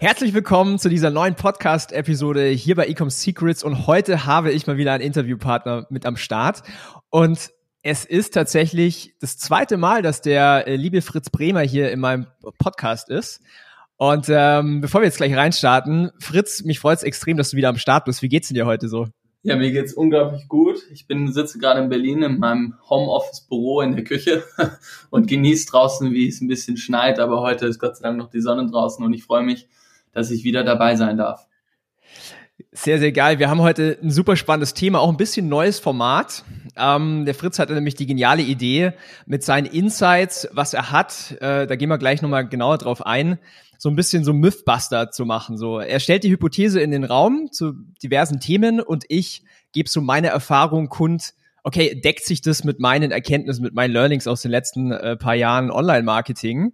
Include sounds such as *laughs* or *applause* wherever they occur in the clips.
Herzlich willkommen zu dieser neuen Podcast-Episode hier bei Ecom Secrets und heute habe ich mal wieder einen Interviewpartner mit am Start und es ist tatsächlich das zweite Mal, dass der äh, liebe Fritz Bremer hier in meinem Podcast ist. Und ähm, bevor wir jetzt gleich reinstarten, Fritz, mich freut es extrem, dass du wieder am Start bist. Wie geht's denn dir heute so? Ja, mir geht's unglaublich gut. Ich bin sitze gerade in Berlin in meinem Homeoffice-Büro in der Küche *laughs* und genieße draußen, wie es ein bisschen schneit. Aber heute ist Gott sei Dank noch die Sonne draußen und ich freue mich, dass ich wieder dabei sein darf. Sehr, sehr geil. Wir haben heute ein super spannendes Thema, auch ein bisschen neues Format. Ähm, der Fritz hatte nämlich die geniale Idee mit seinen Insights, was er hat. Äh, da gehen wir gleich nochmal genauer drauf ein so ein bisschen so Mythbuster zu machen. So, er stellt die Hypothese in den Raum zu diversen Themen und ich gebe so meine Erfahrung kund. Okay, deckt sich das mit meinen Erkenntnissen, mit meinen Learnings aus den letzten äh, paar Jahren Online-Marketing?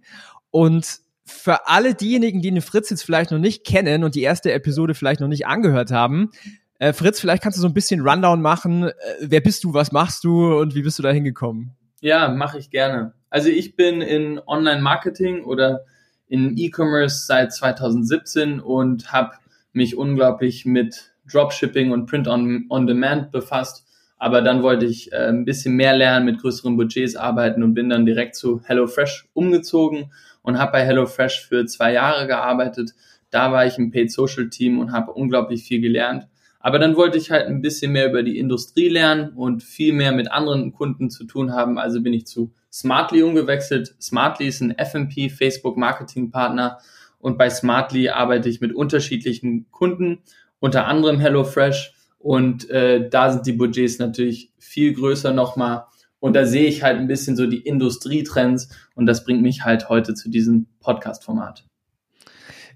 Und für alle diejenigen, die den Fritz jetzt vielleicht noch nicht kennen und die erste Episode vielleicht noch nicht angehört haben, äh, Fritz, vielleicht kannst du so ein bisschen Rundown machen. Äh, wer bist du, was machst du und wie bist du da hingekommen? Ja, mache ich gerne. Also ich bin in Online-Marketing oder in E-Commerce seit 2017 und habe mich unglaublich mit Dropshipping und Print on, on Demand befasst. Aber dann wollte ich äh, ein bisschen mehr lernen, mit größeren Budgets arbeiten und bin dann direkt zu HelloFresh umgezogen und habe bei HelloFresh für zwei Jahre gearbeitet. Da war ich im Paid Social Team und habe unglaublich viel gelernt. Aber dann wollte ich halt ein bisschen mehr über die Industrie lernen und viel mehr mit anderen Kunden zu tun haben. Also bin ich zu Smartly umgewechselt. Smartly ist ein FMP, Facebook Marketing Partner. Und bei Smartly arbeite ich mit unterschiedlichen Kunden, unter anderem HelloFresh. Und äh, da sind die Budgets natürlich viel größer nochmal. Und da sehe ich halt ein bisschen so die Industrietrends und das bringt mich halt heute zu diesem Podcast-Format.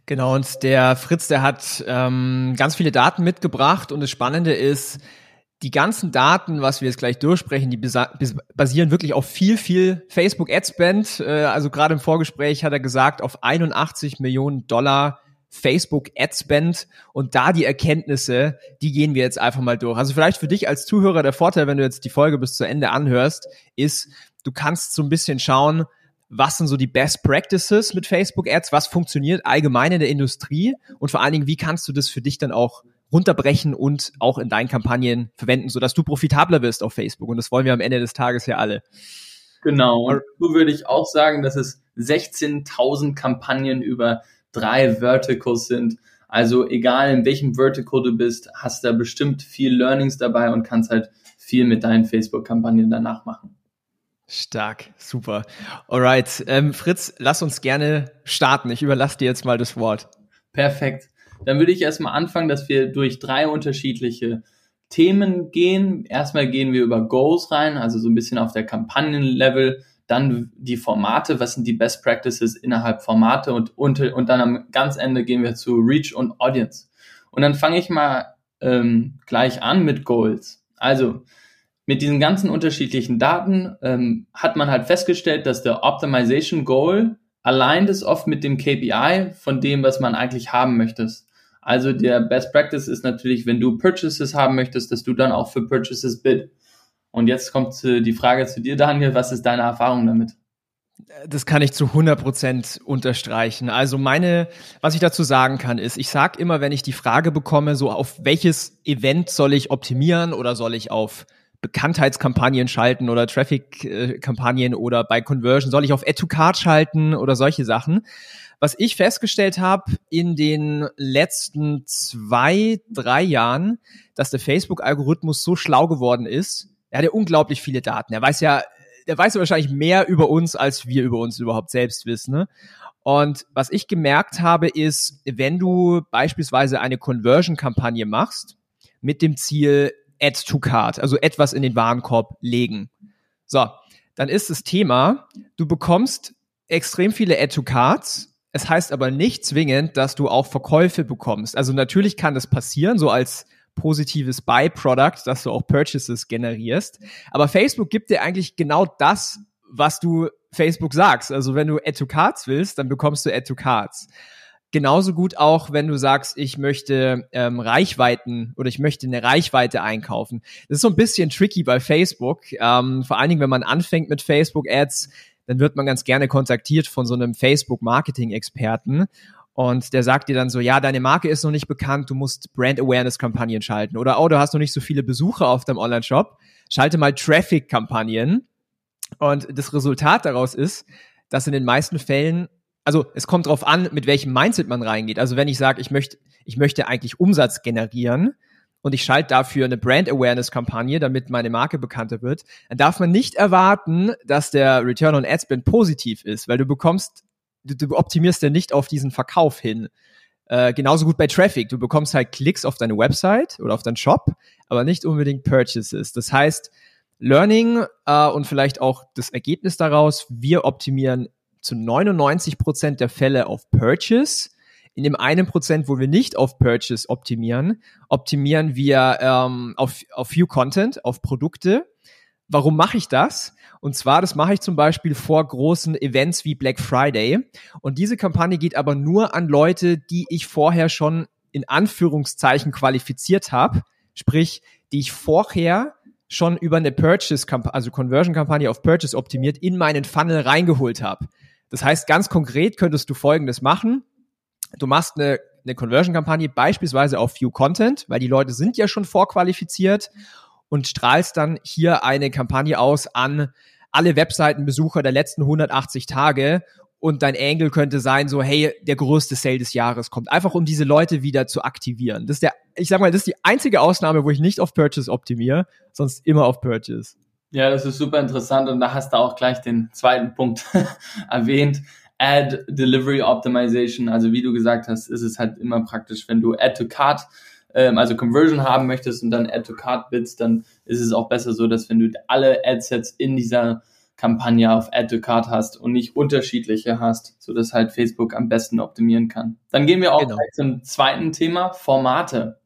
Genau, und der Fritz, der hat ähm, ganz viele Daten mitgebracht und das Spannende ist, die ganzen Daten, was wir jetzt gleich durchsprechen, die basieren wirklich auf viel, viel Facebook Adspend. Äh, also gerade im Vorgespräch hat er gesagt, auf 81 Millionen Dollar Facebook Adspend und da die Erkenntnisse, die gehen wir jetzt einfach mal durch. Also vielleicht für dich als Zuhörer der Vorteil, wenn du jetzt die Folge bis zu Ende anhörst, ist, du kannst so ein bisschen schauen, was sind so die Best Practices mit Facebook Ads, was funktioniert allgemein in der Industrie und vor allen Dingen, wie kannst du das für dich dann auch runterbrechen und auch in deinen Kampagnen verwenden, sodass du profitabler wirst auf Facebook. Und das wollen wir am Ende des Tages ja alle. Genau. Und so würde ich auch sagen, dass es 16.000 Kampagnen über drei Verticals sind. Also egal in welchem Vertical du bist, hast da bestimmt viel Learnings dabei und kannst halt viel mit deinen Facebook-Kampagnen danach machen. Stark, super. Alright, ähm, Fritz, lass uns gerne starten. Ich überlasse dir jetzt mal das Wort. Perfekt. Dann würde ich erstmal anfangen, dass wir durch drei unterschiedliche Themen gehen. Erstmal gehen wir über Goals rein, also so ein bisschen auf der Kampagnenlevel dann die Formate, was sind die Best Practices innerhalb Formate und, und, und dann am ganz Ende gehen wir zu Reach und Audience. Und dann fange ich mal ähm, gleich an mit Goals. Also mit diesen ganzen unterschiedlichen Daten ähm, hat man halt festgestellt, dass der Optimization Goal aligned ist oft mit dem KPI von dem, was man eigentlich haben möchtest. Also der Best Practice ist natürlich, wenn du Purchases haben möchtest, dass du dann auch für Purchases bid. Und jetzt kommt äh, die Frage zu dir, Daniel, was ist deine Erfahrung damit? Das kann ich zu 100 Prozent unterstreichen. Also meine, was ich dazu sagen kann, ist, ich sage immer, wenn ich die Frage bekomme, so auf welches Event soll ich optimieren oder soll ich auf Bekanntheitskampagnen schalten oder Traffic-Kampagnen oder bei Conversion, soll ich auf Add-to-Card schalten oder solche Sachen. Was ich festgestellt habe in den letzten zwei, drei Jahren, dass der Facebook-Algorithmus so schlau geworden ist, er hat ja unglaublich viele Daten. Er weiß ja, der weiß ja wahrscheinlich mehr über uns, als wir über uns überhaupt selbst wissen. Ne? Und was ich gemerkt habe, ist, wenn du beispielsweise eine Conversion-Kampagne machst, mit dem Ziel Add to Card, also etwas in den Warenkorb legen. So, dann ist das Thema, du bekommst extrem viele Add to Cards. Es heißt aber nicht zwingend, dass du auch Verkäufe bekommst. Also natürlich kann das passieren, so als positives Byproduct, dass du auch Purchases generierst. Aber Facebook gibt dir eigentlich genau das, was du Facebook sagst. Also wenn du Add to Cards willst, dann bekommst du Add to Cards. Genauso gut auch, wenn du sagst, ich möchte ähm, Reichweiten oder ich möchte eine Reichweite einkaufen. Das ist so ein bisschen tricky bei Facebook. Ähm, vor allen Dingen, wenn man anfängt mit Facebook-Ads, dann wird man ganz gerne kontaktiert von so einem Facebook-Marketing-Experten. Und der sagt dir dann so, ja, deine Marke ist noch nicht bekannt, du musst Brand-Awareness-Kampagnen schalten. Oder, oh, du hast noch nicht so viele Besucher auf deinem Online-Shop, schalte mal Traffic-Kampagnen. Und das Resultat daraus ist, dass in den meisten Fällen also es kommt drauf an, mit welchem Mindset man reingeht. Also wenn ich sage, ich möchte, ich möchte eigentlich Umsatz generieren und ich schalte dafür eine Brand Awareness Kampagne, damit meine Marke bekannter wird, dann darf man nicht erwarten, dass der Return on Ad Spend positiv ist, weil du bekommst, du, du optimierst ja nicht auf diesen Verkauf hin. Äh, genauso gut bei Traffic. Du bekommst halt Klicks auf deine Website oder auf deinen Shop, aber nicht unbedingt Purchases. Das heißt, Learning äh, und vielleicht auch das Ergebnis daraus, wir optimieren zu 99 Prozent der Fälle auf Purchase. In dem einen Prozent, wo wir nicht auf Purchase optimieren, optimieren wir ähm, auf, auf View Content, auf Produkte. Warum mache ich das? Und zwar, das mache ich zum Beispiel vor großen Events wie Black Friday. Und diese Kampagne geht aber nur an Leute, die ich vorher schon in Anführungszeichen qualifiziert habe. Sprich, die ich vorher schon über eine Purchase, also Conversion-Kampagne auf Purchase optimiert in meinen Funnel reingeholt habe. Das heißt, ganz konkret könntest du Folgendes machen. Du machst eine, eine Conversion-Kampagne beispielsweise auf View Content, weil die Leute sind ja schon vorqualifiziert und strahlst dann hier eine Kampagne aus an alle Webseitenbesucher der letzten 180 Tage und dein Angle könnte sein, so, hey, der größte Sale des Jahres kommt. Einfach um diese Leute wieder zu aktivieren. Das ist der, ich sag mal, das ist die einzige Ausnahme, wo ich nicht auf Purchase optimiere, sonst immer auf Purchase. Ja, das ist super interessant und da hast du auch gleich den zweiten Punkt *laughs* erwähnt. Ad Delivery Optimization. Also wie du gesagt hast, ist es halt immer praktisch, wenn du Add to Cart, ähm, also Conversion haben möchtest und dann Add to Cart bits, dann ist es auch besser so, dass wenn du alle Adsets in dieser Kampagne auf Add to Cart hast und nicht unterschiedliche hast, so dass halt Facebook am besten optimieren kann. Dann gehen wir auch genau. zum zweiten Thema, Formate.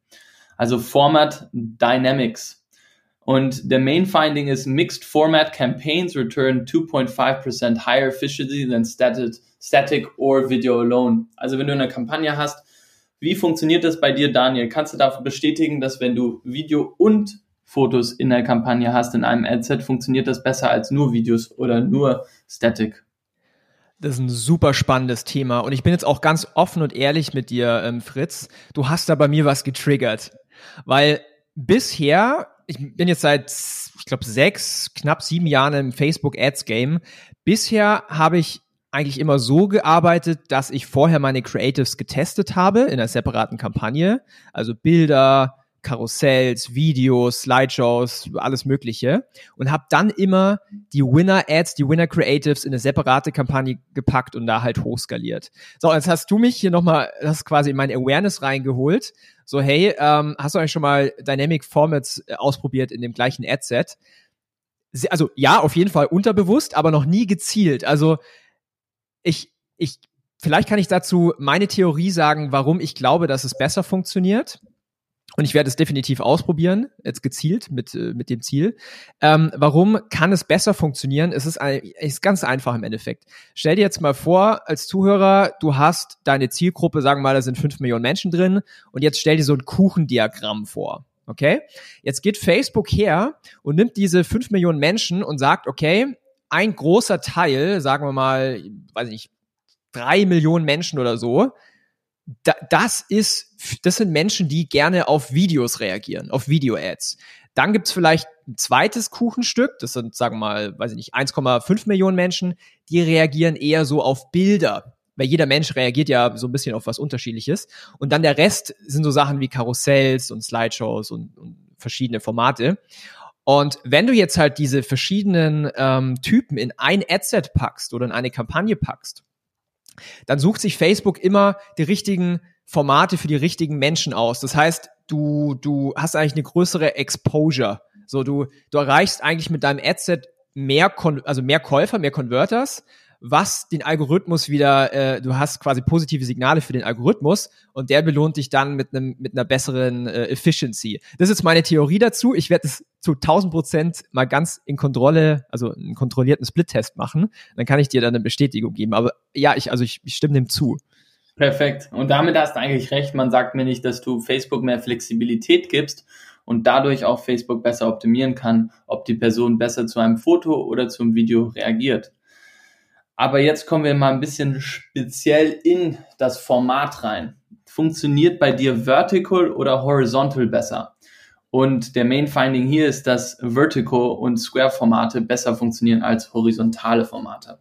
Also Format Dynamics. Und der Main Finding ist Mixed Format Campaigns return 2.5% higher efficiency than static, static or video alone. Also wenn du eine Kampagne hast, wie funktioniert das bei dir, Daniel? Kannst du dafür bestätigen, dass wenn du Video und Fotos in der Kampagne hast, in einem Adset, funktioniert das besser als nur Videos oder nur Static? Das ist ein super spannendes Thema und ich bin jetzt auch ganz offen und ehrlich mit dir, ähm, Fritz. Du hast da bei mir was getriggert, weil bisher ich bin jetzt seit, ich glaube, sechs, knapp sieben Jahren im Facebook Ads Game. Bisher habe ich eigentlich immer so gearbeitet, dass ich vorher meine Creatives getestet habe in einer separaten Kampagne. Also Bilder, Karussells, Videos, Slideshows, alles Mögliche und habe dann immer die Winner Ads, die Winner Creatives in eine separate Kampagne gepackt und da halt hochskaliert. So, jetzt hast du mich hier nochmal, das quasi in meine Awareness reingeholt. So, hey, ähm, hast du eigentlich schon mal Dynamic Formats äh, ausprobiert in dem gleichen Adset? Also ja, auf jeden Fall unterbewusst, aber noch nie gezielt. Also ich, ich, vielleicht kann ich dazu meine Theorie sagen, warum ich glaube, dass es besser funktioniert und ich werde es definitiv ausprobieren, jetzt gezielt mit, äh, mit dem Ziel. Ähm, warum kann es besser funktionieren? Es ist, ein, ist ganz einfach im Endeffekt. Stell dir jetzt mal vor, als Zuhörer, du hast deine Zielgruppe, sagen wir mal, da sind fünf Millionen Menschen drin und jetzt stell dir so ein Kuchendiagramm vor. Okay? Jetzt geht Facebook her und nimmt diese fünf Millionen Menschen und sagt, okay, ein großer Teil, sagen wir mal, weiß ich nicht, drei Millionen Menschen oder so, da, das ist, das sind Menschen, die gerne auf Videos reagieren, auf Video-Ads. Dann gibt's vielleicht ein zweites Kuchenstück, das sind, sagen wir mal, weiß ich nicht, 1,5 Millionen Menschen, die reagieren eher so auf Bilder. Weil jeder Mensch reagiert ja so ein bisschen auf was Unterschiedliches. Und dann der Rest sind so Sachen wie Karussells und Slideshows und, und verschiedene Formate. Und wenn du jetzt halt diese verschiedenen ähm, Typen in ein Adset packst oder in eine Kampagne packst, dann sucht sich Facebook immer die richtigen Formate für die richtigen Menschen aus. Das heißt, du, du hast eigentlich eine größere Exposure. So, du, du erreichst eigentlich mit deinem Adset mehr, Kon also mehr Käufer, mehr Converters, was den Algorithmus wieder, äh, du hast quasi positive Signale für den Algorithmus und der belohnt dich dann mit einem mit einer besseren äh, Efficiency. Das ist meine Theorie dazu. Ich werde es zu 1000 Prozent mal ganz in Kontrolle, also einen kontrollierten Split-Test machen. Dann kann ich dir dann eine Bestätigung geben. Aber ja, ich, also ich, ich stimme dem zu. Perfekt. Und damit hast du eigentlich recht. Man sagt mir nicht, dass du Facebook mehr Flexibilität gibst und dadurch auch Facebook besser optimieren kann, ob die Person besser zu einem Foto oder zum Video reagiert. Aber jetzt kommen wir mal ein bisschen speziell in das Format rein. Funktioniert bei dir Vertical oder Horizontal besser? Und der Main Finding hier ist, dass Vertical und Square Formate besser funktionieren als horizontale Formate.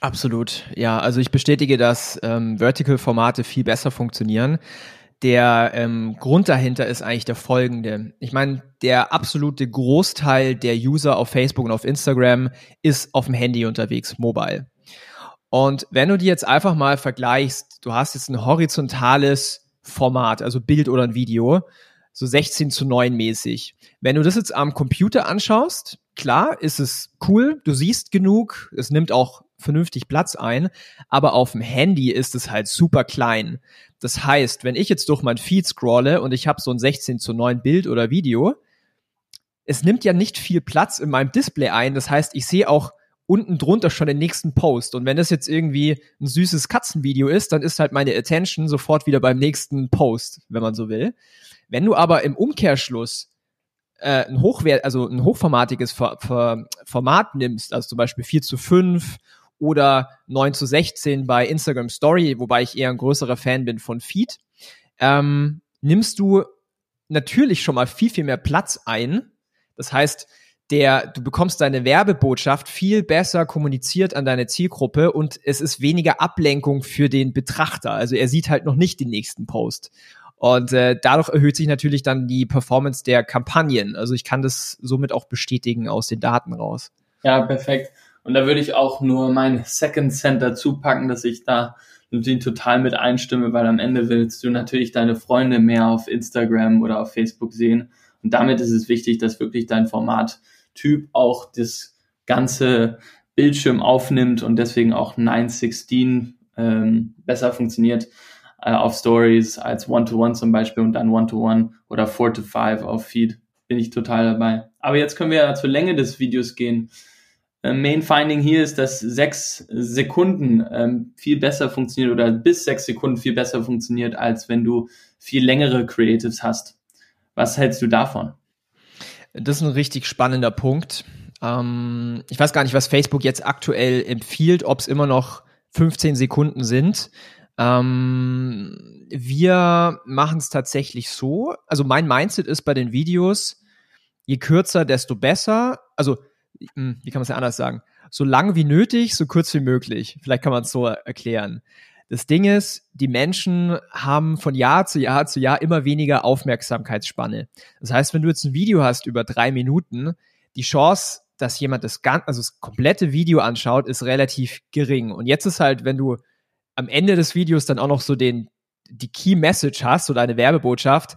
Absolut, ja. Also ich bestätige, dass ähm, Vertical-Formate viel besser funktionieren. Der ähm, Grund dahinter ist eigentlich der folgende. Ich meine, der absolute Großteil der User auf Facebook und auf Instagram ist auf dem Handy unterwegs, mobile. Und wenn du dir jetzt einfach mal vergleichst, du hast jetzt ein horizontales Format, also Bild oder ein Video, so 16 zu 9 mäßig. Wenn du das jetzt am Computer anschaust, klar, ist es cool, du siehst genug, es nimmt auch vernünftig Platz ein, aber auf dem Handy ist es halt super klein. Das heißt, wenn ich jetzt durch mein Feed scrolle und ich habe so ein 16 zu 9 Bild oder Video, es nimmt ja nicht viel Platz in meinem Display ein. Das heißt, ich sehe auch unten drunter schon den nächsten Post. Und wenn das jetzt irgendwie ein süßes Katzenvideo ist, dann ist halt meine Attention sofort wieder beim nächsten Post, wenn man so will. Wenn du aber im Umkehrschluss äh, ein Hochwert, also ein hochformatiges For For Format nimmst, also zum Beispiel 4 zu 5 oder 9 zu 16 bei Instagram Story, wobei ich eher ein größerer Fan bin von Feed, ähm, nimmst du natürlich schon mal viel, viel mehr Platz ein. Das heißt, der, du bekommst deine Werbebotschaft viel besser kommuniziert an deine Zielgruppe und es ist weniger Ablenkung für den Betrachter. Also er sieht halt noch nicht den nächsten Post. Und äh, dadurch erhöht sich natürlich dann die Performance der Kampagnen. Also ich kann das somit auch bestätigen aus den Daten raus. Ja, perfekt. Und da würde ich auch nur mein Second Center zupacken, dass ich da natürlich total mit einstimme, weil am Ende willst du natürlich deine Freunde mehr auf Instagram oder auf Facebook sehen. Und damit ist es wichtig, dass wirklich dein Formattyp auch das ganze Bildschirm aufnimmt und deswegen auch 916 ähm, besser funktioniert äh, auf Stories als One-to-One -One zum Beispiel und dann One-to-One -One oder Four-to-Five auf Feed. Bin ich total dabei. Aber jetzt können wir ja zur Länge des Videos gehen. Äh, Main Finding hier ist, dass sechs Sekunden ähm, viel besser funktioniert oder bis sechs Sekunden viel besser funktioniert, als wenn du viel längere Creatives hast. Was hältst du davon? Das ist ein richtig spannender Punkt. Ähm, ich weiß gar nicht, was Facebook jetzt aktuell empfiehlt, ob es immer noch 15 Sekunden sind. Ähm, wir machen es tatsächlich so. Also mein Mindset ist bei den Videos, je kürzer, desto besser. Also wie kann man es ja anders sagen? So lang wie nötig, so kurz wie möglich. Vielleicht kann man es so erklären. Das Ding ist, die Menschen haben von Jahr zu Jahr zu Jahr immer weniger Aufmerksamkeitsspanne. Das heißt, wenn du jetzt ein Video hast über drei Minuten, die Chance, dass jemand das, ganz, also das komplette Video anschaut, ist relativ gering. Und jetzt ist halt, wenn du am Ende des Videos dann auch noch so den, die Key Message hast oder eine Werbebotschaft,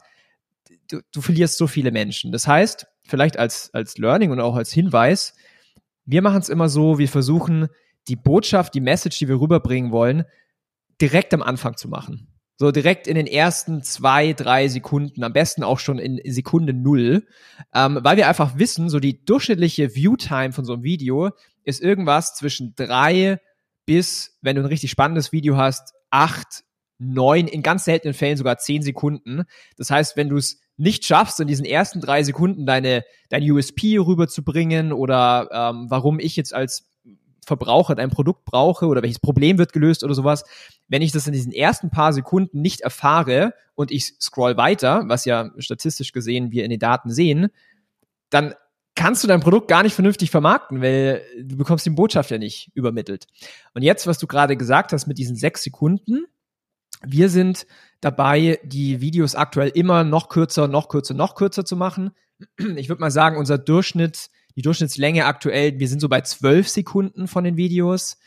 du, du verlierst so viele Menschen. Das heißt, vielleicht als, als Learning und auch als Hinweis, wir machen es immer so, wir versuchen, die Botschaft, die Message, die wir rüberbringen wollen, direkt am Anfang zu machen. So direkt in den ersten zwei, drei Sekunden, am besten auch schon in Sekunde null, ähm, weil wir einfach wissen, so die durchschnittliche Viewtime von so einem Video ist irgendwas zwischen drei bis, wenn du ein richtig spannendes Video hast, acht, neun, in ganz seltenen Fällen sogar zehn Sekunden. Das heißt, wenn du es nicht schaffst, in diesen ersten drei Sekunden deine, dein USP rüberzubringen oder ähm, warum ich jetzt als Verbraucher dein Produkt brauche oder welches Problem wird gelöst oder sowas, wenn ich das in diesen ersten paar Sekunden nicht erfahre und ich scroll weiter, was ja statistisch gesehen wir in den Daten sehen, dann kannst du dein Produkt gar nicht vernünftig vermarkten, weil du bekommst die Botschaft ja nicht übermittelt. Und jetzt, was du gerade gesagt hast mit diesen sechs Sekunden, wir sind dabei, die Videos aktuell immer noch kürzer, noch kürzer, noch kürzer zu machen. Ich würde mal sagen, unser Durchschnitt, die Durchschnittslänge aktuell, wir sind so bei zwölf Sekunden von den Videos.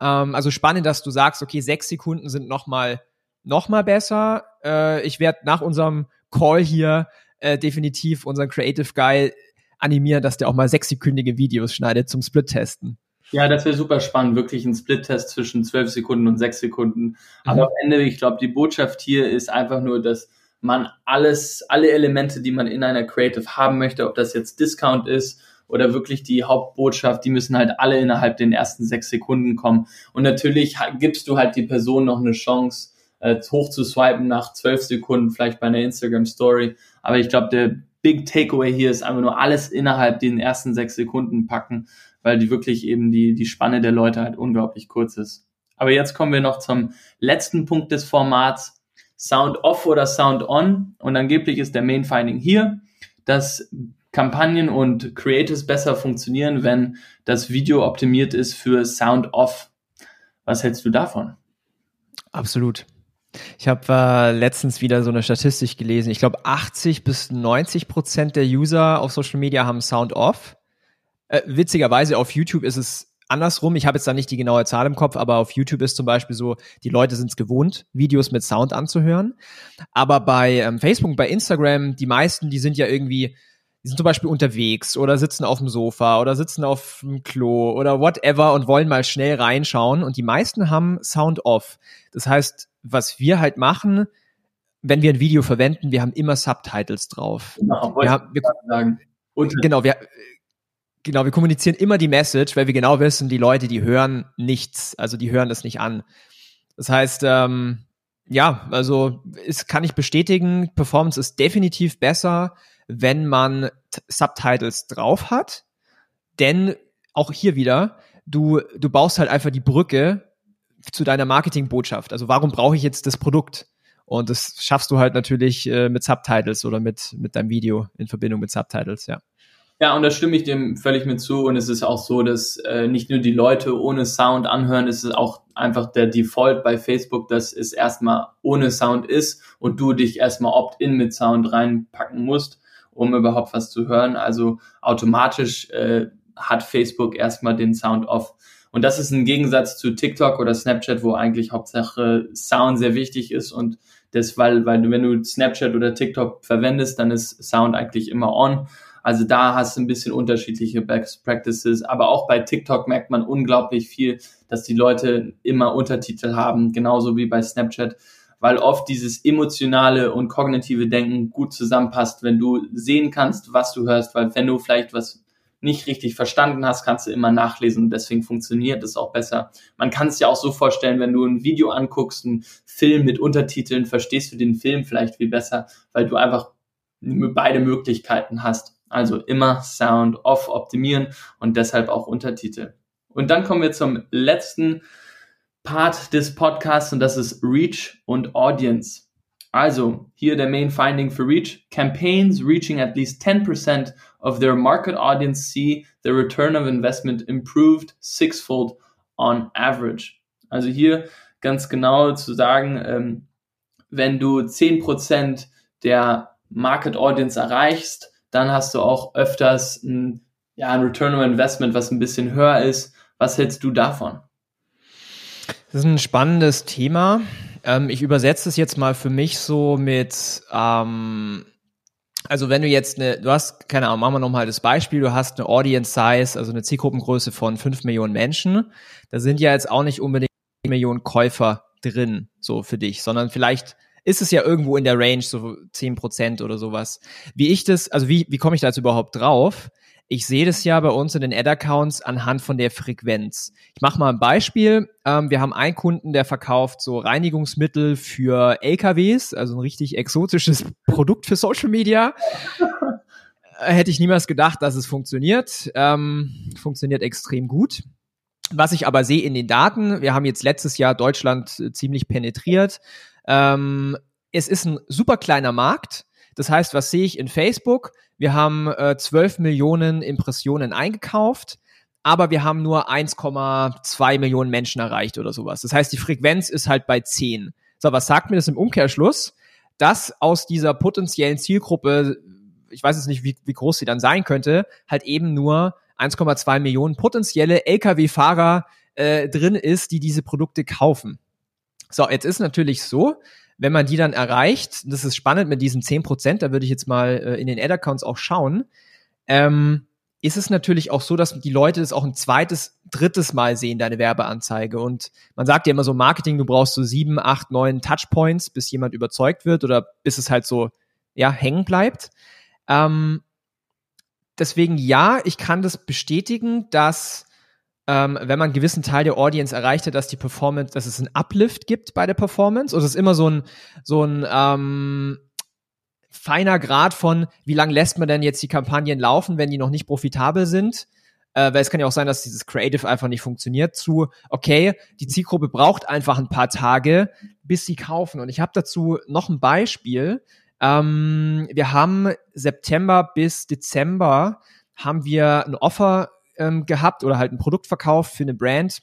Ähm, also spannend, dass du sagst, okay, sechs Sekunden sind noch mal, noch mal besser. Äh, ich werde nach unserem Call hier äh, definitiv unseren Creative Guy animieren, dass der auch mal sechssekündige Videos schneidet zum Split-Testen. Ja, das wäre super spannend, wirklich ein Split-Test zwischen zwölf Sekunden und sechs Sekunden. Aber mhm. am Ende, ich glaube, die Botschaft hier ist einfach nur, dass man alles, alle Elemente, die man in einer Creative haben möchte, ob das jetzt Discount ist oder wirklich die Hauptbotschaft, die müssen halt alle innerhalb den ersten sechs Sekunden kommen. Und natürlich gibst du halt die Person noch eine Chance, äh, hoch zu swipen nach zwölf Sekunden, vielleicht bei einer Instagram Story. Aber ich glaube, der Big Takeaway hier ist einfach nur alles innerhalb den ersten sechs Sekunden packen, weil die wirklich eben die, die Spanne der Leute halt unglaublich kurz ist. Aber jetzt kommen wir noch zum letzten Punkt des Formats. Sound off oder Sound on. Und angeblich ist der Main Finding hier, dass Kampagnen und Creatives besser funktionieren, wenn das Video optimiert ist für Sound off. Was hältst du davon? Absolut. Ich habe äh, letztens wieder so eine Statistik gelesen. Ich glaube, 80 bis 90 Prozent der User auf Social Media haben Sound off. Äh, witzigerweise auf YouTube ist es andersrum. Ich habe jetzt da nicht die genaue Zahl im Kopf, aber auf YouTube ist zum Beispiel so, die Leute sind es gewohnt, Videos mit Sound anzuhören. Aber bei ähm, Facebook, bei Instagram, die meisten, die sind ja irgendwie die sind zum Beispiel unterwegs oder sitzen auf dem Sofa oder sitzen auf dem Klo oder whatever und wollen mal schnell reinschauen und die meisten haben Sound off. Das heißt, was wir halt machen, wenn wir ein Video verwenden, wir haben immer Subtitles drauf. Genau, wir haben, wir, sagen. Und, genau, wir, genau, wir kommunizieren immer die Message, weil wir genau wissen, die Leute, die hören nichts, also die hören das nicht an. Das heißt, ähm, ja, also es kann ich bestätigen, Performance ist definitiv besser wenn man Subtitles drauf hat. Denn auch hier wieder, du, du baust halt einfach die Brücke zu deiner Marketingbotschaft. Also warum brauche ich jetzt das Produkt? Und das schaffst du halt natürlich äh, mit Subtitles oder mit, mit deinem Video in Verbindung mit Subtitles, ja. Ja, und da stimme ich dem völlig mit zu. Und es ist auch so, dass äh, nicht nur die Leute ohne Sound anhören, es ist auch einfach der Default bei Facebook, dass es erstmal ohne Sound ist und du dich erstmal opt-in mit Sound reinpacken musst um überhaupt was zu hören. Also automatisch äh, hat Facebook erstmal den Sound off. Und das ist ein Gegensatz zu TikTok oder Snapchat, wo eigentlich Hauptsache Sound sehr wichtig ist und das, weil, weil wenn du Snapchat oder TikTok verwendest, dann ist Sound eigentlich immer on. Also da hast du ein bisschen unterschiedliche Best Practices. Aber auch bei TikTok merkt man unglaublich viel, dass die Leute immer Untertitel haben, genauso wie bei Snapchat weil oft dieses emotionale und kognitive Denken gut zusammenpasst, wenn du sehen kannst, was du hörst, weil wenn du vielleicht was nicht richtig verstanden hast, kannst du immer nachlesen und deswegen funktioniert es auch besser. Man kann es ja auch so vorstellen, wenn du ein Video anguckst, einen Film mit Untertiteln, verstehst du den Film vielleicht viel besser, weil du einfach beide Möglichkeiten hast. Also immer Sound off optimieren und deshalb auch Untertitel. Und dann kommen wir zum letzten Part des Podcasts und das ist Reach und Audience. Also hier der Main Finding für Reach. Campaigns reaching at least 10% of their market audience see the return of investment improved sixfold on average. Also hier ganz genau zu sagen, ähm, wenn du 10% der Market Audience erreichst, dann hast du auch öfters ein, ja, ein Return of Investment, was ein bisschen höher ist. Was hältst du davon? Das ist ein spannendes Thema. Ähm, ich übersetze es jetzt mal für mich so mit, ähm, also wenn du jetzt eine, du hast, keine Ahnung, machen wir nochmal das Beispiel, du hast eine Audience Size, also eine Zielgruppengröße von fünf Millionen Menschen. Da sind ja jetzt auch nicht unbedingt Millionen Käufer drin, so für dich, sondern vielleicht ist es ja irgendwo in der Range, so zehn Prozent oder sowas. Wie ich das, also wie, wie komme ich da jetzt überhaupt drauf? Ich sehe das ja bei uns in den Ad-Accounts anhand von der Frequenz. Ich mache mal ein Beispiel. Ähm, wir haben einen Kunden, der verkauft so Reinigungsmittel für LKWs, also ein richtig exotisches *laughs* Produkt für Social Media. Äh, hätte ich niemals gedacht, dass es funktioniert. Ähm, funktioniert extrem gut. Was ich aber sehe in den Daten, wir haben jetzt letztes Jahr Deutschland äh, ziemlich penetriert. Ähm, es ist ein super kleiner Markt. Das heißt, was sehe ich in Facebook? Wir haben äh, 12 Millionen Impressionen eingekauft, aber wir haben nur 1,2 Millionen Menschen erreicht oder sowas. Das heißt, die Frequenz ist halt bei 10. So, was sagt mir das im Umkehrschluss? Dass aus dieser potenziellen Zielgruppe, ich weiß jetzt nicht, wie, wie groß sie dann sein könnte, halt eben nur 1,2 Millionen potenzielle Lkw-Fahrer äh, drin ist, die diese Produkte kaufen. So, jetzt ist natürlich so, wenn man die dann erreicht, das ist spannend mit diesen 10%, da würde ich jetzt mal äh, in den Ad-Accounts auch schauen, ähm, ist es natürlich auch so, dass die Leute das auch ein zweites, drittes Mal sehen, deine Werbeanzeige. Und man sagt ja immer so Marketing, du brauchst so sieben, acht, neun Touchpoints, bis jemand überzeugt wird oder bis es halt so, ja, hängen bleibt. Ähm, deswegen ja, ich kann das bestätigen, dass ähm, wenn man einen gewissen Teil der Audience erreicht hat, dass die Performance, dass es einen Uplift gibt bei der Performance. Es ist immer so ein, so ein ähm, feiner Grad von, wie lange lässt man denn jetzt die Kampagnen laufen, wenn die noch nicht profitabel sind. Äh, weil es kann ja auch sein, dass dieses Creative einfach nicht funktioniert, zu, okay, die Zielgruppe braucht einfach ein paar Tage, bis sie kaufen. Und ich habe dazu noch ein Beispiel. Ähm, wir haben September bis Dezember haben wir ein Offer ähm, gehabt oder halt ein Produkt verkauft für eine Brand,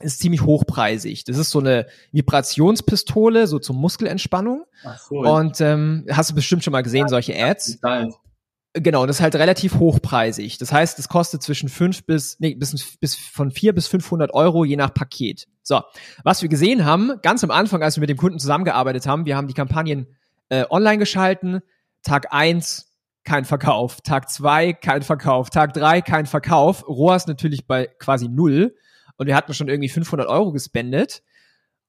ist ziemlich hochpreisig. Das ist so eine Vibrationspistole, so zur Muskelentspannung. Ach so, und ähm, hast du bestimmt schon mal gesehen, ja, solche Ads. Genau, das ist halt relativ hochpreisig. Das heißt, es kostet zwischen fünf bis, nee, bis, bis von vier bis 500 Euro je nach Paket. So, was wir gesehen haben, ganz am Anfang, als wir mit dem Kunden zusammengearbeitet haben, wir haben die Kampagnen äh, online geschalten. Tag eins kein Verkauf. Tag zwei kein Verkauf. Tag drei kein Verkauf. ROAS natürlich bei quasi null. Und wir hatten schon irgendwie 500 Euro gespendet.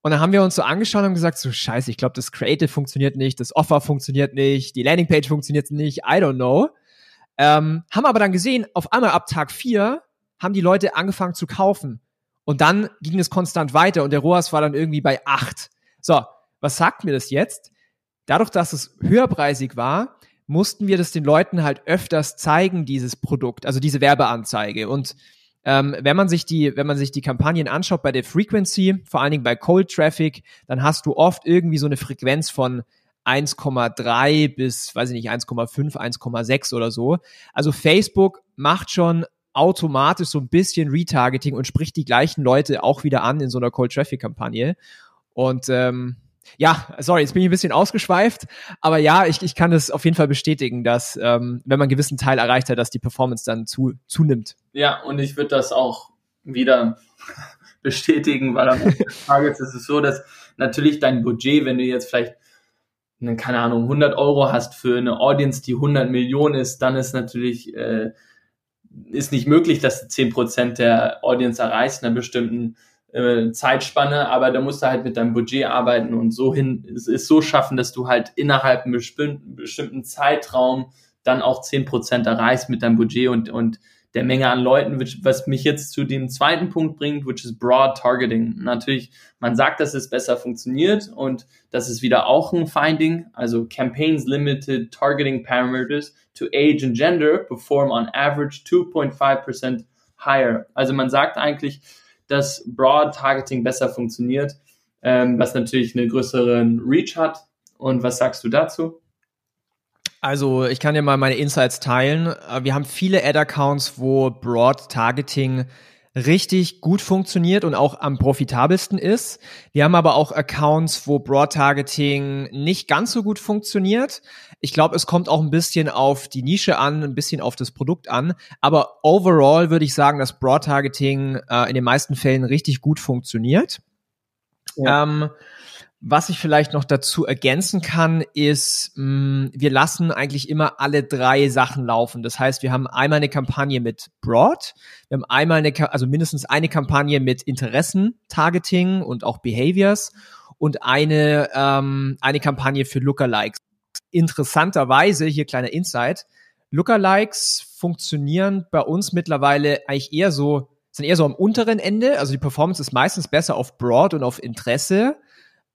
Und dann haben wir uns so angeschaut und gesagt, so scheiße, ich glaube, das Creative funktioniert nicht, das Offer funktioniert nicht, die Landingpage funktioniert nicht, I don't know. Ähm, haben aber dann gesehen, auf einmal ab Tag vier haben die Leute angefangen zu kaufen. Und dann ging es konstant weiter und der ROAS war dann irgendwie bei acht. So, was sagt mir das jetzt? Dadurch, dass es höherpreisig war, mussten wir das den Leuten halt öfters zeigen, dieses Produkt, also diese Werbeanzeige. Und ähm, wenn man sich die, wenn man sich die Kampagnen anschaut bei der Frequency, vor allen Dingen bei Cold Traffic, dann hast du oft irgendwie so eine Frequenz von 1,3 bis, weiß ich nicht, 1,5, 1,6 oder so. Also Facebook macht schon automatisch so ein bisschen Retargeting und spricht die gleichen Leute auch wieder an in so einer Cold Traffic Kampagne. Und ähm, ja, sorry, jetzt bin ich ein bisschen ausgeschweift, aber ja, ich, ich kann es auf jeden Fall bestätigen, dass ähm, wenn man einen gewissen Teil erreicht hat, dass die Performance dann zu, zunimmt. Ja, und ich würde das auch wieder *laughs* bestätigen, weil am Ende des Tages ist es so, dass natürlich dein Budget, wenn du jetzt vielleicht eine, keine Ahnung, 100 Euro hast für eine Audience, die 100 Millionen ist, dann ist natürlich äh, ist nicht möglich, dass du 10% der Audience erreichst in einer bestimmten äh, Zeitspanne, aber da musst du halt mit deinem Budget arbeiten und so hin, es ist so schaffen, dass du halt innerhalb einem bestimmten, bestimmten Zeitraum dann auch zehn Prozent erreichst mit deinem Budget und, und der Menge an Leuten, was mich jetzt zu dem zweiten Punkt bringt, which is Broad Targeting. Natürlich, man sagt, dass es besser funktioniert und das ist wieder auch ein Finding. Also Campaigns Limited Targeting Parameters to Age and Gender perform on average 2.5% higher. Also man sagt eigentlich, dass Broad Targeting besser funktioniert, ähm, was natürlich einen größeren Reach hat. Und was sagst du dazu? Also ich kann dir mal meine Insights teilen. Äh, wir haben viele Ad-Accounts, wo Broad Targeting richtig gut funktioniert und auch am profitabelsten ist. Wir haben aber auch Accounts, wo Broad Targeting nicht ganz so gut funktioniert. Ich glaube, es kommt auch ein bisschen auf die Nische an, ein bisschen auf das Produkt an. Aber overall würde ich sagen, dass Broad Targeting äh, in den meisten Fällen richtig gut funktioniert. Ja. Ähm, was ich vielleicht noch dazu ergänzen kann, ist, mh, mm, wir lassen eigentlich immer alle drei Sachen laufen. Das heißt, wir haben einmal eine Kampagne mit Broad, wir haben einmal eine, also mindestens eine Kampagne mit Interessen, Targeting und auch Behaviors und eine, ähm, eine Kampagne für Lookalikes. Interessanterweise, hier kleiner Insight, Lookalikes funktionieren bei uns mittlerweile eigentlich eher so, sind eher so am unteren Ende. Also die Performance ist meistens besser auf Broad und auf Interesse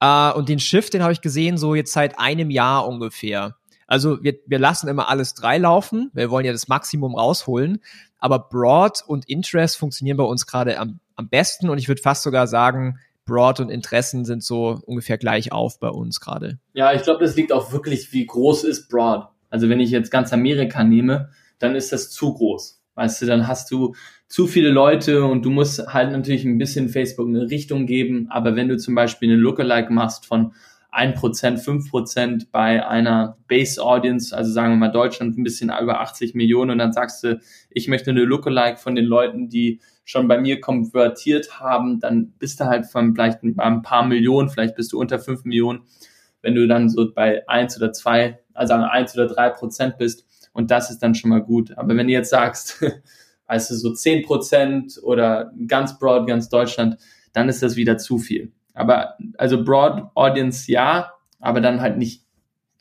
Uh, und den Shift, den habe ich gesehen, so jetzt seit einem Jahr ungefähr. Also wir, wir lassen immer alles drei laufen. Wir wollen ja das Maximum rausholen. Aber Broad und Interest funktionieren bei uns gerade am, am besten. Und ich würde fast sogar sagen, Broad und Interessen sind so ungefähr gleich auf bei uns gerade. Ja, ich glaube, das liegt auch wirklich, wie groß ist Broad. Also wenn ich jetzt ganz Amerika nehme, dann ist das zu groß. Weißt du, dann hast du zu viele Leute und du musst halt natürlich ein bisschen Facebook eine Richtung geben. Aber wenn du zum Beispiel eine Lookalike machst von 1%, 5% bei einer Base Audience, also sagen wir mal Deutschland ein bisschen über 80 Millionen und dann sagst du, ich möchte eine Lookalike von den Leuten, die schon bei mir konvertiert haben, dann bist du halt von vielleicht ein paar Millionen, vielleicht bist du unter 5 Millionen. Wenn du dann so bei 1 oder 2 also eins oder drei Prozent bist. Und das ist dann schon mal gut. Aber wenn du jetzt sagst, *laughs* du, so zehn Prozent oder ganz broad, ganz Deutschland, dann ist das wieder zu viel. Aber also Broad Audience ja, aber dann halt nicht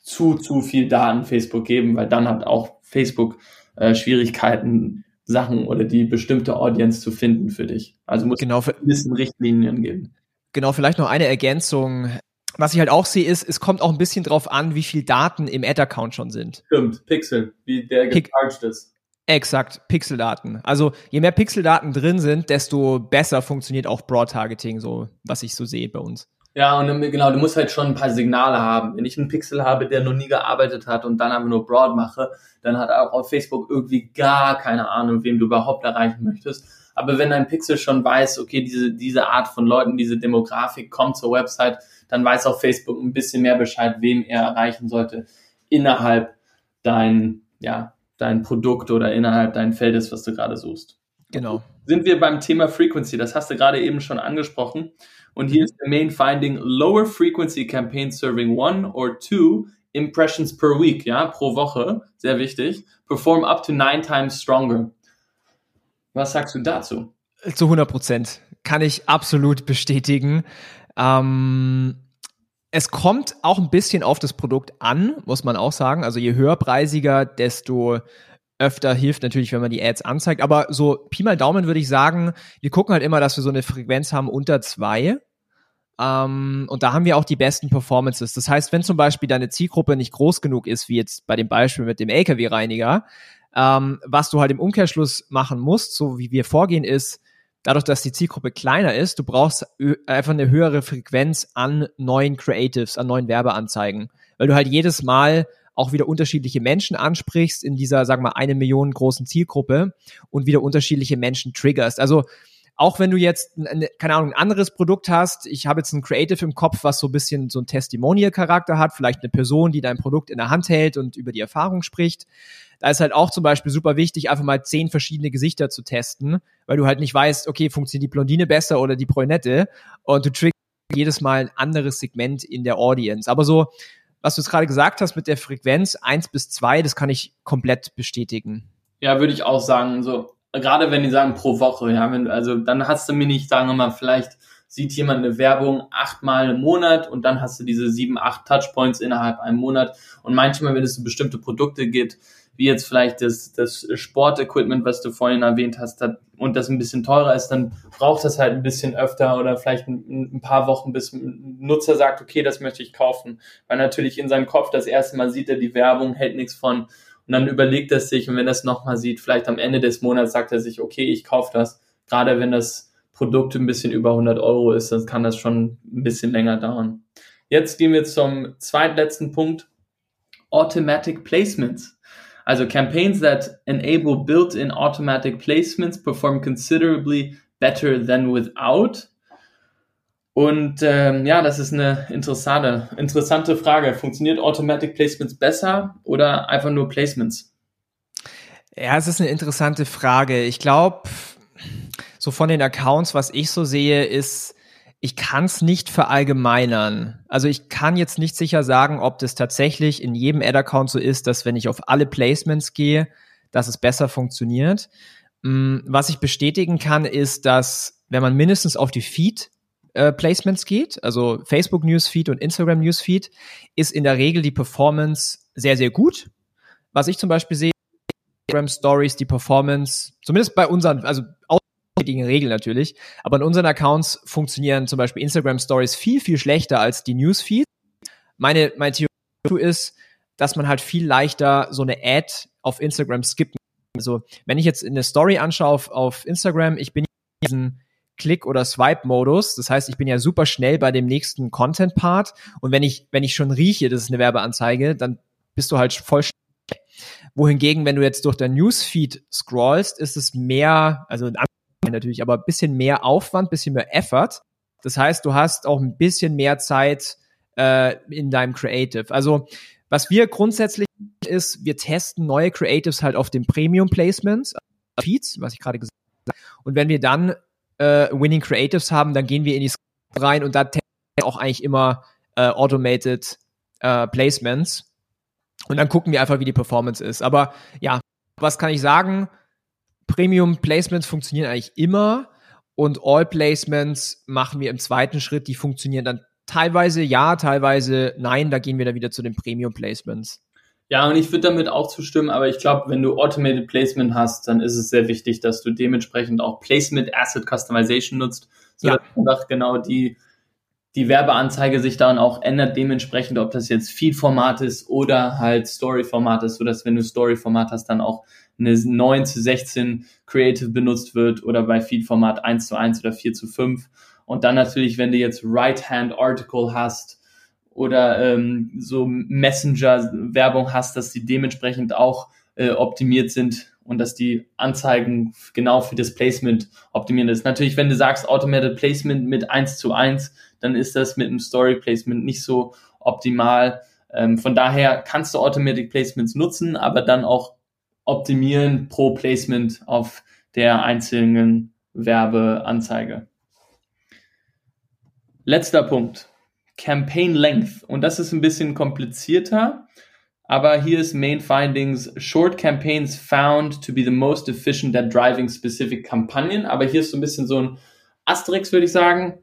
zu, zu viel Daten Facebook geben, weil dann hat auch Facebook äh, Schwierigkeiten, Sachen oder die bestimmte Audience zu finden für dich. Also muss genau, ein bisschen Richtlinien geben. Genau, vielleicht noch eine Ergänzung. Was ich halt auch sehe, ist, es kommt auch ein bisschen drauf an, wie viel Daten im Ad-Account schon sind. Stimmt, Pixel, wie der gecharged ist. Exakt, Pixeldaten. Also je mehr Pixeldaten drin sind, desto besser funktioniert auch Broad-Targeting, so was ich so sehe bei uns. Ja, und genau, du musst halt schon ein paar Signale haben. Wenn ich einen Pixel habe, der noch nie gearbeitet hat und dann aber nur Broad mache, dann hat auch auf Facebook irgendwie gar keine Ahnung, wem du überhaupt erreichen möchtest. Aber wenn ein Pixel schon weiß, okay, diese, diese Art von Leuten, diese Demografik kommt zur Website, dann weiß auch Facebook ein bisschen mehr Bescheid, wem er erreichen sollte innerhalb dein, ja, dein Produkt oder innerhalb dein Feldes, was du gerade suchst. Genau. Sind wir beim Thema Frequency, das hast du gerade eben schon angesprochen. Und hier ist der Main Finding, lower frequency campaigns serving one or two impressions per week, ja, pro Woche, sehr wichtig, perform up to nine times stronger. Was sagst du dazu? Zu 100 Prozent. Kann ich absolut bestätigen. Ähm, es kommt auch ein bisschen auf das Produkt an, muss man auch sagen. Also je höherpreisiger, desto öfter hilft natürlich, wenn man die Ads anzeigt. Aber so Pi mal Daumen würde ich sagen, wir gucken halt immer, dass wir so eine Frequenz haben unter zwei. Ähm, und da haben wir auch die besten Performances. Das heißt, wenn zum Beispiel deine Zielgruppe nicht groß genug ist, wie jetzt bei dem Beispiel mit dem LKW-Reiniger, ähm, was du halt im Umkehrschluss machen musst, so wie wir vorgehen, ist, dadurch, dass die Zielgruppe kleiner ist, du brauchst einfach eine höhere Frequenz an neuen Creatives, an neuen Werbeanzeigen, weil du halt jedes Mal auch wieder unterschiedliche Menschen ansprichst in dieser, sagen wir mal, eine Million großen Zielgruppe und wieder unterschiedliche Menschen triggerst. Also auch wenn du jetzt, eine, keine Ahnung, ein anderes Produkt hast, ich habe jetzt ein Creative im Kopf, was so ein bisschen so ein Testimonial-Charakter hat, vielleicht eine Person, die dein Produkt in der Hand hält und über die Erfahrung spricht. Da ist halt auch zum Beispiel super wichtig, einfach mal zehn verschiedene Gesichter zu testen, weil du halt nicht weißt, okay, funktioniert die Blondine besser oder die Brünette und du triggerst jedes Mal ein anderes Segment in der Audience. Aber so, was du jetzt gerade gesagt hast mit der Frequenz eins bis zwei, das kann ich komplett bestätigen. Ja, würde ich auch sagen. So, gerade wenn die sagen pro Woche, ja, wenn, also dann hast du mir nicht, sagen wir mal, vielleicht sieht jemand eine Werbung achtmal im Monat und dann hast du diese sieben, acht Touchpoints innerhalb einem Monat. Und manchmal, wenn es um bestimmte Produkte geht, wie jetzt vielleicht das, das Sportequipment, was du vorhin erwähnt hast, hat, und das ein bisschen teurer ist, dann braucht das halt ein bisschen öfter oder vielleicht ein, ein, paar Wochen, bis ein Nutzer sagt, okay, das möchte ich kaufen. Weil natürlich in seinem Kopf das erste Mal sieht er die Werbung, hält nichts von und dann überlegt er sich und wenn er es nochmal sieht, vielleicht am Ende des Monats sagt er sich, okay, ich kaufe das. Gerade wenn das Produkt ein bisschen über 100 Euro ist, dann kann das schon ein bisschen länger dauern. Jetzt gehen wir zum zweitletzten Punkt. Automatic Placements. Also Campaigns that enable built-in automatic placements perform considerably better than without. Und ähm, ja, das ist eine interessante, interessante Frage. Funktioniert Automatic Placements besser oder einfach nur Placements? Ja, es ist eine interessante Frage. Ich glaube, so von den Accounts, was ich so sehe, ist, ich kann es nicht verallgemeinern. Also ich kann jetzt nicht sicher sagen, ob das tatsächlich in jedem Ad-Account so ist, dass wenn ich auf alle Placements gehe, dass es besser funktioniert. Mm, was ich bestätigen kann, ist, dass wenn man mindestens auf die Feed äh, Placements geht, also Facebook Newsfeed und Instagram Newsfeed, ist in der Regel die Performance sehr, sehr gut. Was ich zum Beispiel sehe, Instagram Stories, die Performance, zumindest bei unseren, also ausgehenden Regeln natürlich, aber in unseren Accounts funktionieren zum Beispiel Instagram Stories viel, viel schlechter als die Newsfeed. Meine, meine Theorie ist, dass man halt viel leichter so eine Ad auf Instagram skippen. Also, wenn ich jetzt eine Story anschaue auf, auf Instagram, ich bin in diesen Click- oder Swipe-Modus. Das heißt, ich bin ja super schnell bei dem nächsten Content-Part. Und wenn ich, wenn ich schon rieche, das ist eine Werbeanzeige, dann bist du halt voll schnell. Wohingegen, wenn du jetzt durch dein Newsfeed scrollst, ist es mehr, also natürlich, aber ein bisschen mehr Aufwand, bisschen mehr Effort. Das heißt, du hast auch ein bisschen mehr Zeit äh, in deinem Creative. Also was wir grundsätzlich ist, wir testen neue Creatives halt auf dem Premium Placements, Feeds, was ich gerade gesagt habe. Und wenn wir dann äh, Winning Creatives haben, dann gehen wir in die Script rein und da auch eigentlich immer äh, Automated äh, Placements. Und dann gucken wir einfach, wie die Performance ist. Aber ja, was kann ich sagen? Premium Placements funktionieren eigentlich immer und All Placements machen wir im zweiten Schritt. Die funktionieren dann teilweise ja, teilweise nein. Da gehen wir dann wieder zu den Premium Placements. Ja, und ich würde damit auch zustimmen, aber ich glaube, wenn du Automated Placement hast, dann ist es sehr wichtig, dass du dementsprechend auch Placement Asset Customization nutzt, sodass ja. einfach genau die, die Werbeanzeige sich dann auch ändert, dementsprechend, ob das jetzt Feed-Format ist oder halt Story-Format ist, sodass wenn du Story-Format hast, dann auch eine 9 zu 16 Creative benutzt wird oder bei Feed-Format 1 zu 1 oder 4 zu 5. Und dann natürlich, wenn du jetzt Right-Hand-Article hast oder ähm, so Messenger-Werbung hast, dass die dementsprechend auch äh, optimiert sind und dass die Anzeigen genau für das Placement optimiert ist. Natürlich, wenn du sagst Automated Placement mit 1 zu 1, dann ist das mit einem Story Placement nicht so optimal. Ähm, von daher kannst du Automatic Placements nutzen, aber dann auch optimieren pro Placement auf der einzelnen Werbeanzeige. Letzter Punkt. Campaign Length. Und das ist ein bisschen komplizierter. Aber hier ist Main Findings. Short campaigns found to be the most efficient at driving specific Kampagnen. Aber hier ist so ein bisschen so ein Asterix, würde ich sagen.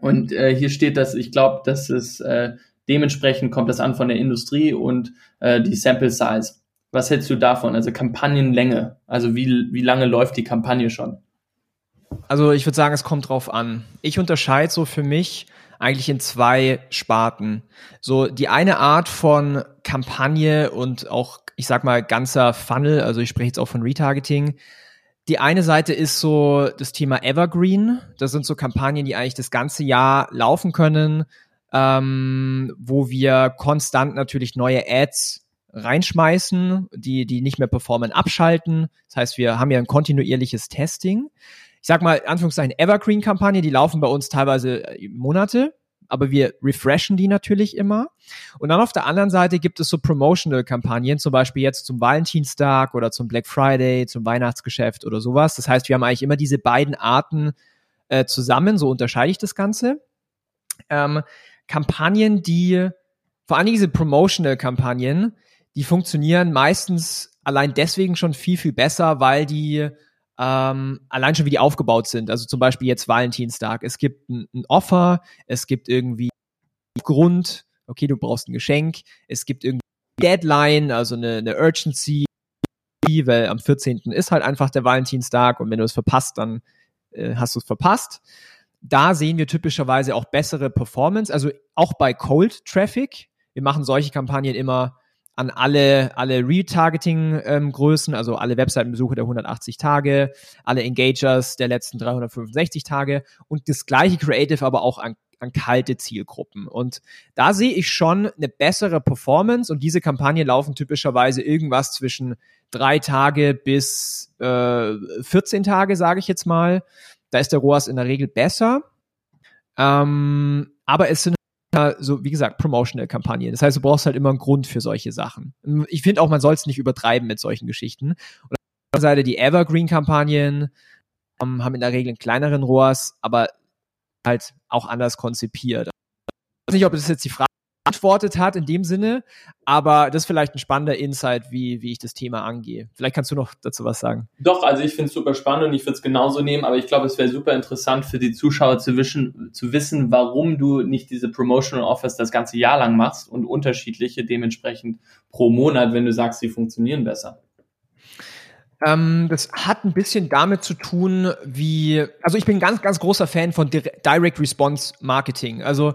Und äh, hier steht, dass ich glaube, dass es äh, dementsprechend kommt das an von der Industrie und äh, die Sample Size. Was hältst du davon? Also Kampagnenlänge. Also wie, wie lange läuft die Kampagne schon? Also ich würde sagen, es kommt drauf an. Ich unterscheide so für mich eigentlich in zwei Sparten. So die eine Art von Kampagne und auch, ich sag mal, ganzer Funnel, also ich spreche jetzt auch von Retargeting. Die eine Seite ist so das Thema Evergreen. Das sind so Kampagnen, die eigentlich das ganze Jahr laufen können, ähm, wo wir konstant natürlich neue Ads reinschmeißen, die, die nicht mehr performen, abschalten. Das heißt, wir haben ja ein kontinuierliches Testing. Sag mal, Anführungszeichen Evergreen-Kampagne, die laufen bei uns teilweise äh, Monate, aber wir refreshen die natürlich immer. Und dann auf der anderen Seite gibt es so Promotional-Kampagnen, zum Beispiel jetzt zum Valentinstag oder zum Black Friday, zum Weihnachtsgeschäft oder sowas. Das heißt, wir haben eigentlich immer diese beiden Arten äh, zusammen, so unterscheide ich das Ganze. Ähm, Kampagnen, die, vor allem diese Promotional-Kampagnen, die funktionieren meistens allein deswegen schon viel, viel besser, weil die ähm, allein schon wie die aufgebaut sind. Also zum Beispiel jetzt Valentinstag. Es gibt ein, ein Offer, es gibt irgendwie Grund, okay, du brauchst ein Geschenk, es gibt irgendwie Deadline, also eine, eine Urgency, weil am 14. ist halt einfach der Valentinstag und wenn du es verpasst, dann äh, hast du es verpasst. Da sehen wir typischerweise auch bessere Performance, also auch bei Cold Traffic. Wir machen solche Kampagnen immer an alle, alle Retargeting-Größen, ähm, also alle Webseitenbesuche der 180 Tage, alle Engagers der letzten 365 Tage und das gleiche Creative aber auch an, an kalte Zielgruppen. Und da sehe ich schon eine bessere Performance und diese Kampagnen laufen typischerweise irgendwas zwischen drei Tage bis äh, 14 Tage, sage ich jetzt mal. Da ist der ROAS in der Regel besser. Ähm, aber es sind so, wie gesagt, Promotional-Kampagnen. Das heißt, du brauchst halt immer einen Grund für solche Sachen. Ich finde auch, man soll es nicht übertreiben mit solchen Geschichten. Und auf der anderen Seite die Evergreen-Kampagnen ähm, haben in der Regel einen kleineren ROAS, aber halt auch anders konzipiert. Ich weiß nicht, ob das jetzt die Frage beantwortet hat in dem Sinne, aber das ist vielleicht ein spannender Insight, wie, wie ich das Thema angehe. Vielleicht kannst du noch dazu was sagen. Doch, also ich finde es super spannend und ich würde es genauso nehmen, aber ich glaube, es wäre super interessant für die Zuschauer zu, wischen, zu wissen, warum du nicht diese Promotional Offers das ganze Jahr lang machst und unterschiedliche dementsprechend pro Monat, wenn du sagst, sie funktionieren besser. Ähm, das hat ein bisschen damit zu tun, wie, also ich bin ganz, ganz großer Fan von Direct Response Marketing. Also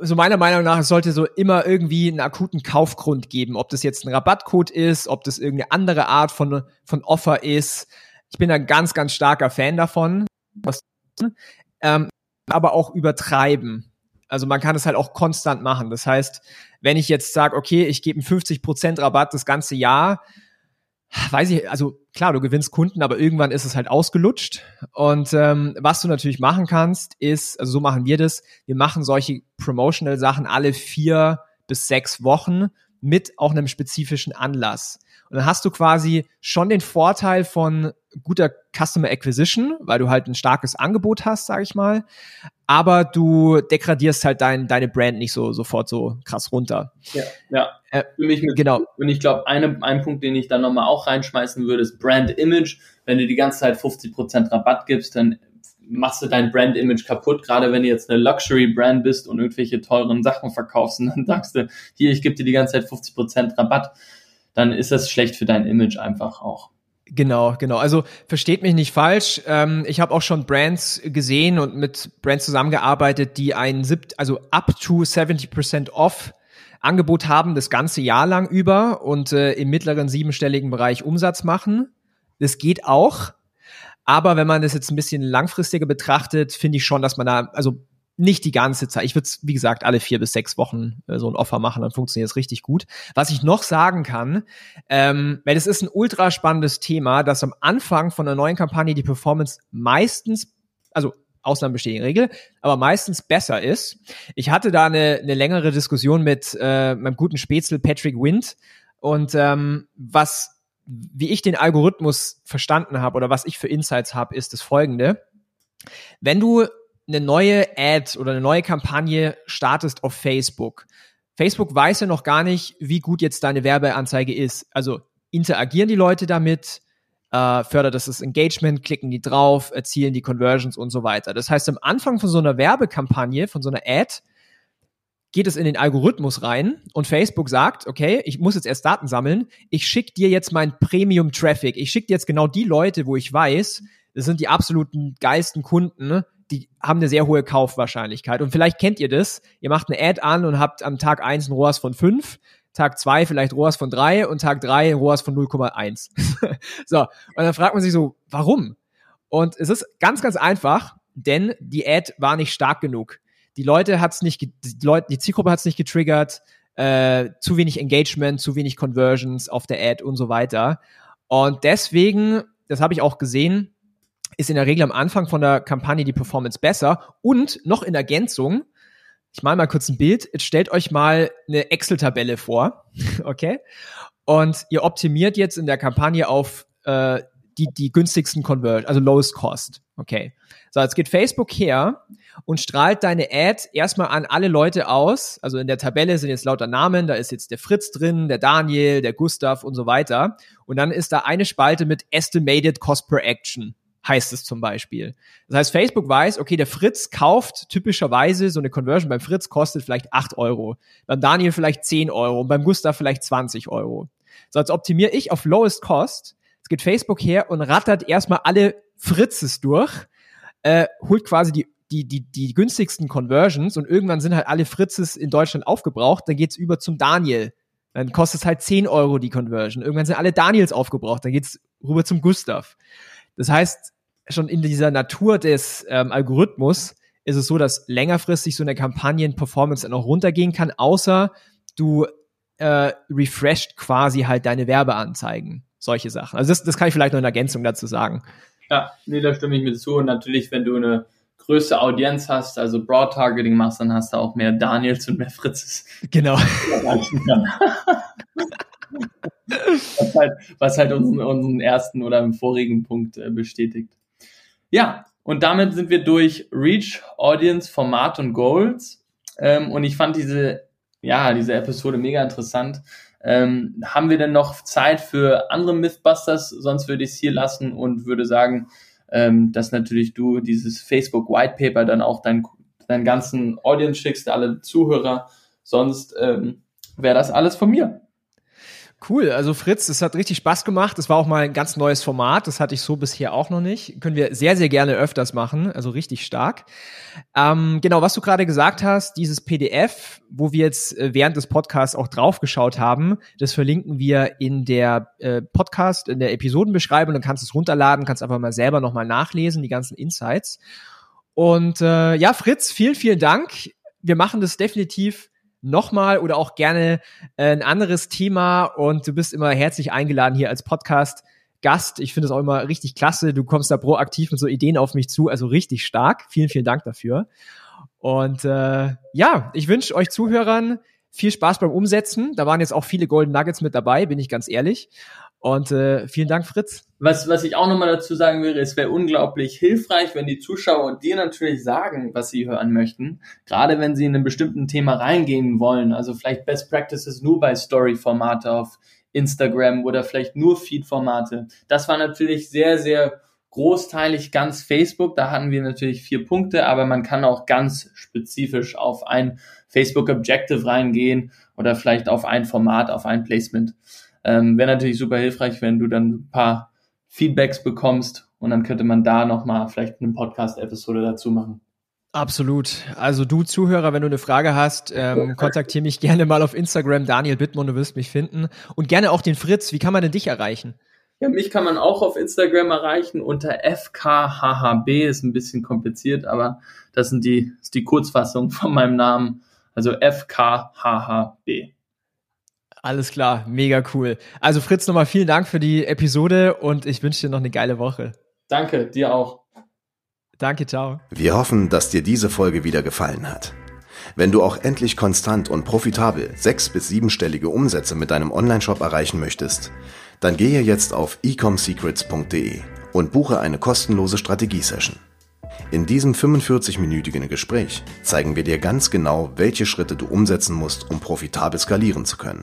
so meiner Meinung nach, es sollte so immer irgendwie einen akuten Kaufgrund geben. Ob das jetzt ein Rabattcode ist, ob das irgendeine andere Art von, von Offer ist. Ich bin ein ganz, ganz starker Fan davon. Ähm, aber auch übertreiben. Also man kann es halt auch konstant machen. Das heißt, wenn ich jetzt sage, okay, ich gebe einen 50% Rabatt das ganze Jahr, weiß ich, also klar, du gewinnst Kunden, aber irgendwann ist es halt ausgelutscht. Und ähm, was du natürlich machen kannst, ist, also so machen wir das, wir machen solche Promotional-Sachen alle vier bis sechs Wochen mit auch einem spezifischen Anlass. Und dann hast du quasi schon den Vorteil von guter Customer Acquisition, weil du halt ein starkes Angebot hast, sage ich mal. Aber du degradierst halt dein, deine Brand nicht so sofort so krass runter. Ja, ja. Äh, für mich mit. Genau. Und ich glaube, eine, ein Punkt, den ich dann nochmal auch reinschmeißen würde, ist Brand Image. Wenn du die ganze Zeit 50% Rabatt gibst, dann machst du dein Brand Image kaputt, gerade wenn du jetzt eine Luxury Brand bist und irgendwelche teuren Sachen verkaufst und *laughs* dann sagst du, hier, ich gebe dir die ganze Zeit 50% Rabatt, dann ist das schlecht für dein Image einfach auch. Genau, genau. Also versteht mich nicht falsch. Ähm, ich habe auch schon Brands gesehen und mit Brands zusammengearbeitet, die ein also up to 70% off Angebot haben, das ganze Jahr lang über und äh, im mittleren siebenstelligen Bereich Umsatz machen. Das geht auch. Aber wenn man das jetzt ein bisschen langfristiger betrachtet, finde ich schon, dass man da, also nicht die ganze Zeit. Ich würde es, wie gesagt, alle vier bis sechs Wochen äh, so ein Offer machen, dann funktioniert es richtig gut. Was ich noch sagen kann, ähm, weil es ist ein ultra spannendes Thema, dass am Anfang von einer neuen Kampagne die Performance meistens, also Ausnahmen bestätigen Regel, aber meistens besser ist. Ich hatte da eine, eine längere Diskussion mit äh, meinem guten Spätzle Patrick Wind und ähm, was wie ich den Algorithmus verstanden habe oder was ich für Insights habe, ist das folgende. Wenn du eine neue Ad oder eine neue Kampagne startest auf Facebook, Facebook weiß ja noch gar nicht, wie gut jetzt deine Werbeanzeige ist. Also interagieren die Leute damit, äh, fördert das das Engagement, klicken die drauf, erzielen die Conversions und so weiter. Das heißt, am Anfang von so einer Werbekampagne, von so einer Ad, geht es in den Algorithmus rein und Facebook sagt, okay, ich muss jetzt erst Daten sammeln, ich schicke dir jetzt mein Premium-Traffic, ich schicke dir jetzt genau die Leute, wo ich weiß, das sind die absoluten geilsten Kunden, die haben eine sehr hohe Kaufwahrscheinlichkeit. Und vielleicht kennt ihr das, ihr macht eine Ad an und habt am Tag eins ein ROAS von fünf, Tag zwei vielleicht ROAS von drei und Tag drei ROAS von 0,1. *laughs* so, und dann fragt man sich so, warum? Und es ist ganz, ganz einfach, denn die Ad war nicht stark genug die Leute hat's nicht, die Leute, die Zielgruppe hat's nicht getriggert, äh, zu wenig Engagement, zu wenig Conversions auf der Ad und so weiter. Und deswegen, das habe ich auch gesehen, ist in der Regel am Anfang von der Kampagne die Performance besser und noch in Ergänzung, ich mal mal kurz ein Bild, jetzt stellt euch mal eine Excel-Tabelle vor, *laughs* okay? Und ihr optimiert jetzt in der Kampagne auf äh, die, die günstigsten Conversion, also lowest cost, okay? So, jetzt geht Facebook her und strahlt deine Ad erstmal an alle Leute aus. Also in der Tabelle sind jetzt lauter Namen, da ist jetzt der Fritz drin, der Daniel, der Gustav und so weiter. Und dann ist da eine Spalte mit Estimated Cost per Action heißt es zum Beispiel. Das heißt, Facebook weiß, okay, der Fritz kauft typischerweise so eine Conversion beim Fritz kostet vielleicht acht Euro, beim Daniel vielleicht zehn Euro und beim Gustav vielleicht 20 Euro. So, jetzt optimiere ich auf Lowest Cost. Jetzt geht Facebook her und rattert erstmal alle Fritzes durch äh, holt quasi die die, die, die günstigsten Conversions und irgendwann sind halt alle Fritzes in Deutschland aufgebraucht, dann geht's über zum Daniel. Dann kostet es halt 10 Euro die Conversion. Irgendwann sind alle Daniels aufgebraucht, dann geht's rüber zum Gustav. Das heißt, schon in dieser Natur des ähm, Algorithmus ist es so, dass längerfristig so eine Kampagnen-Performance dann auch runtergehen kann, außer du äh, refreshed quasi halt deine Werbeanzeigen. Solche Sachen. Also das, das kann ich vielleicht noch in Ergänzung dazu sagen. Ja, nee, da stimme ich mir zu. Und natürlich, wenn du eine größte Audienz hast, also Broad Targeting machst, dann hast du auch mehr Daniels und mehr Fritzes. Genau. *laughs* was halt, was halt unseren, unseren ersten oder vorigen Punkt äh, bestätigt. Ja, und damit sind wir durch Reach, Audience, Format und Goals. Ähm, und ich fand diese, ja, diese Episode mega interessant, ähm, haben wir denn noch Zeit für andere Mythbusters? Sonst würde ich es hier lassen und würde sagen, ähm, dass natürlich du dieses Facebook White Paper dann auch dein, deinen ganzen Audience schickst, alle Zuhörer. Sonst ähm, wäre das alles von mir. Cool, also Fritz, es hat richtig Spaß gemacht. Es war auch mal ein ganz neues Format, das hatte ich so bisher auch noch nicht. Können wir sehr, sehr gerne öfters machen, also richtig stark. Ähm, genau, was du gerade gesagt hast, dieses PDF, wo wir jetzt äh, während des Podcasts auch draufgeschaut haben, das verlinken wir in der äh, Podcast, in der Episodenbeschreibung. Dann kannst du es runterladen, kannst einfach mal selber nochmal nachlesen, die ganzen Insights. Und äh, ja, Fritz, vielen, vielen Dank. Wir machen das definitiv nochmal oder auch gerne äh, ein anderes Thema und du bist immer herzlich eingeladen hier als Podcast. Gast. Ich finde es auch immer richtig klasse. Du kommst da proaktiv mit so Ideen auf mich zu, also richtig stark. Vielen, vielen Dank dafür. Und äh, ja, ich wünsche euch Zuhörern viel Spaß beim Umsetzen. Da waren jetzt auch viele Golden Nuggets mit dabei, bin ich ganz ehrlich. Und äh, vielen Dank, Fritz. Was, was ich auch nochmal dazu sagen würde, es wäre unglaublich hilfreich, wenn die Zuschauer dir natürlich sagen, was sie hören möchten. Gerade wenn sie in einem bestimmten Thema reingehen wollen. Also vielleicht Best Practices nur bei Story-Formate auf Instagram oder vielleicht nur Feed-Formate. Das war natürlich sehr, sehr großteilig ganz Facebook. Da hatten wir natürlich vier Punkte, aber man kann auch ganz spezifisch auf ein Facebook Objective reingehen oder vielleicht auf ein Format, auf ein Placement. Ähm, Wäre natürlich super hilfreich, wenn du dann ein paar Feedbacks bekommst und dann könnte man da nochmal vielleicht eine Podcast-Episode dazu machen. Absolut. Also du Zuhörer, wenn du eine Frage hast, ähm, kontaktiere mich gerne mal auf Instagram, Daniel Bittmann, du wirst mich finden. Und gerne auch den Fritz. Wie kann man denn dich erreichen? Ja, mich kann man auch auf Instagram erreichen unter FKHHB, ist ein bisschen kompliziert, aber das sind die, ist die Kurzfassung von meinem Namen, also FKHHB. Alles klar, mega cool. Also Fritz, nochmal vielen Dank für die Episode und ich wünsche dir noch eine geile Woche. Danke, dir auch. Danke, ciao. Wir hoffen, dass dir diese Folge wieder gefallen hat. Wenn du auch endlich konstant und profitabel sechs- bis siebenstellige Umsätze mit deinem Onlineshop erreichen möchtest, dann gehe jetzt auf ecomsecrets.de und buche eine kostenlose Strategiesession. In diesem 45-minütigen Gespräch zeigen wir dir ganz genau, welche Schritte du umsetzen musst, um profitabel skalieren zu können.